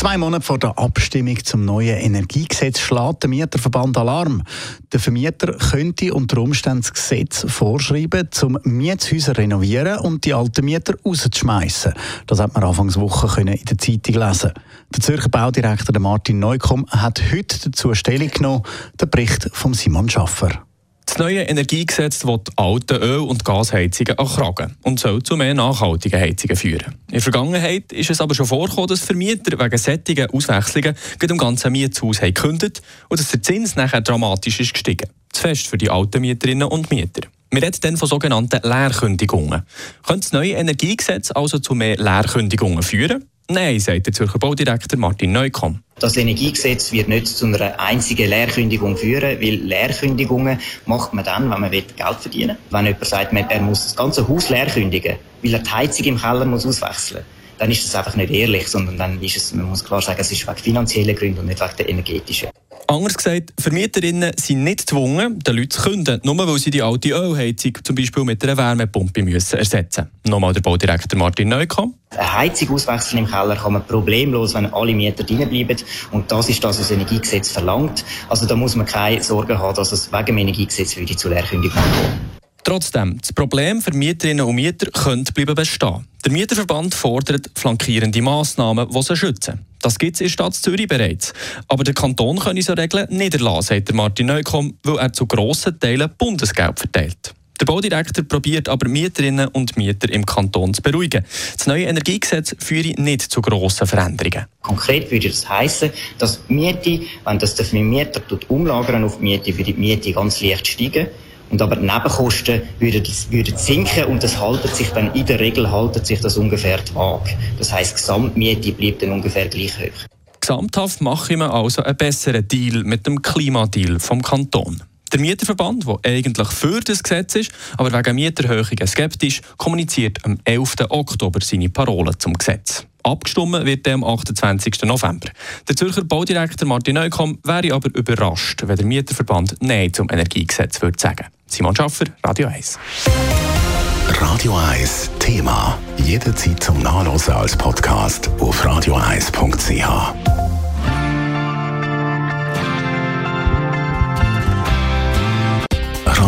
Zwei Monate vor der Abstimmung zum neuen Energiegesetz schlägt der Mieterverband Alarm. Der Vermieter könnte unter Umständen das Gesetz vorschreiben, zum Mietshäuser renovieren und die alten Mieter rauszuschmeißen. Das hat man Anfangswoche in der Zeitung lesen. Der Zürcher Baudirektor Martin Neukomm hat heute dazu Stellung genommen. Der Bericht von Simon Schaffer. Das neue Energiegesetz will alte Öl- und Gasheizungen kragen und soll zu mehr nachhaltigen Heizungen führen. In der Vergangenheit ist es aber schon vorgekommen, dass Vermieter wegen sättigen Auswechslungen im ganzen Mietshaus gekündigt und dass der Zins nachher dramatisch ist gestiegen. Zu fest für die alten Mieterinnen und Mieter. Wir reden dann von sogenannten Leerkündigungen. Könnte das neue Energiegesetz also zu mehr Leerkündigungen führen? Nein, sagt der Zürcher Baudirektor Martin Neukomm. Das Energiegesetz wird nicht zu einer einzigen Leerkündigung führen, weil Leerkündigungen macht man dann, wenn man Geld verdienen will. Wenn jemand sagt, er muss das ganze Haus leer kündigen, weil er die Heizung im Keller muss auswechseln muss, dann ist das einfach nicht ehrlich, sondern dann ist es, man muss klar sagen, es ist wegen finanzieller Gründe und nicht wegen der energetischen. Anders gesagt, Vermieterinnen sind nicht gezwungen, den Leuten zu künden, nur weil sie die alte Ölheizung zum Beispiel mit einer Wärmepumpe müssen ersetzen müssen. Nochmal der Baudirektor Martin Neukomm. Eine Heizung auswechseln im Keller kann man problemlos, wenn alle Mieter drinbleiben. Und das ist das, was das Energiegesetz verlangt. Also da muss man keine Sorge haben, dass es wegen dem Energiegesetz würde zu Leerkündigung kommen. Trotzdem, das Problem für Mieterinnen und Mieter könnte bleiben bestehen. Der Mieterverband fordert flankierende Massnahmen, die sie schützen. Das gibt es in der Stadt Zürich bereits. Aber der Kanton kann so Regeln nicht erlassen, sagt Martin Neukomm, weil er zu grossen Teilen Bundesgeld verteilt. Der Baudirektor probiert aber Mieterinnen und Mieter im Kanton zu beruhigen. Das neue Energiegesetz führe nicht zu grossen Veränderungen. Konkret würde das heißen, dass Miete, wenn das der Mieter umlagern auf die Miete, würde die Miete ganz leicht steigen. Und aber die Nebenkosten würden, würden sinken und das haltet sich dann, in der Regel haltet sich das ungefähr die Waage. Das heisst, die Gesamtmiete bleibt dann ungefähr gleich hoch. Gesamthaft mache ich mir also einen besseren Deal mit dem Klimadeal vom Kanton. Der Mieterverband, der eigentlich für das Gesetz ist, aber wegen Mieterhöhungen skeptisch, kommuniziert am 11. Oktober seine Parolen zum Gesetz. Abgestimmt wird am 28. November. Der Zürcher Baudirektor Martin Neukomm wäre aber überrascht, wenn der Mieterverband Nein zum Energiegesetz würde sagen. Simon Schaffer, Radio 1. Radio 1 Thema. Jederzeit zum Nachlesen als Podcast auf radio1.ch.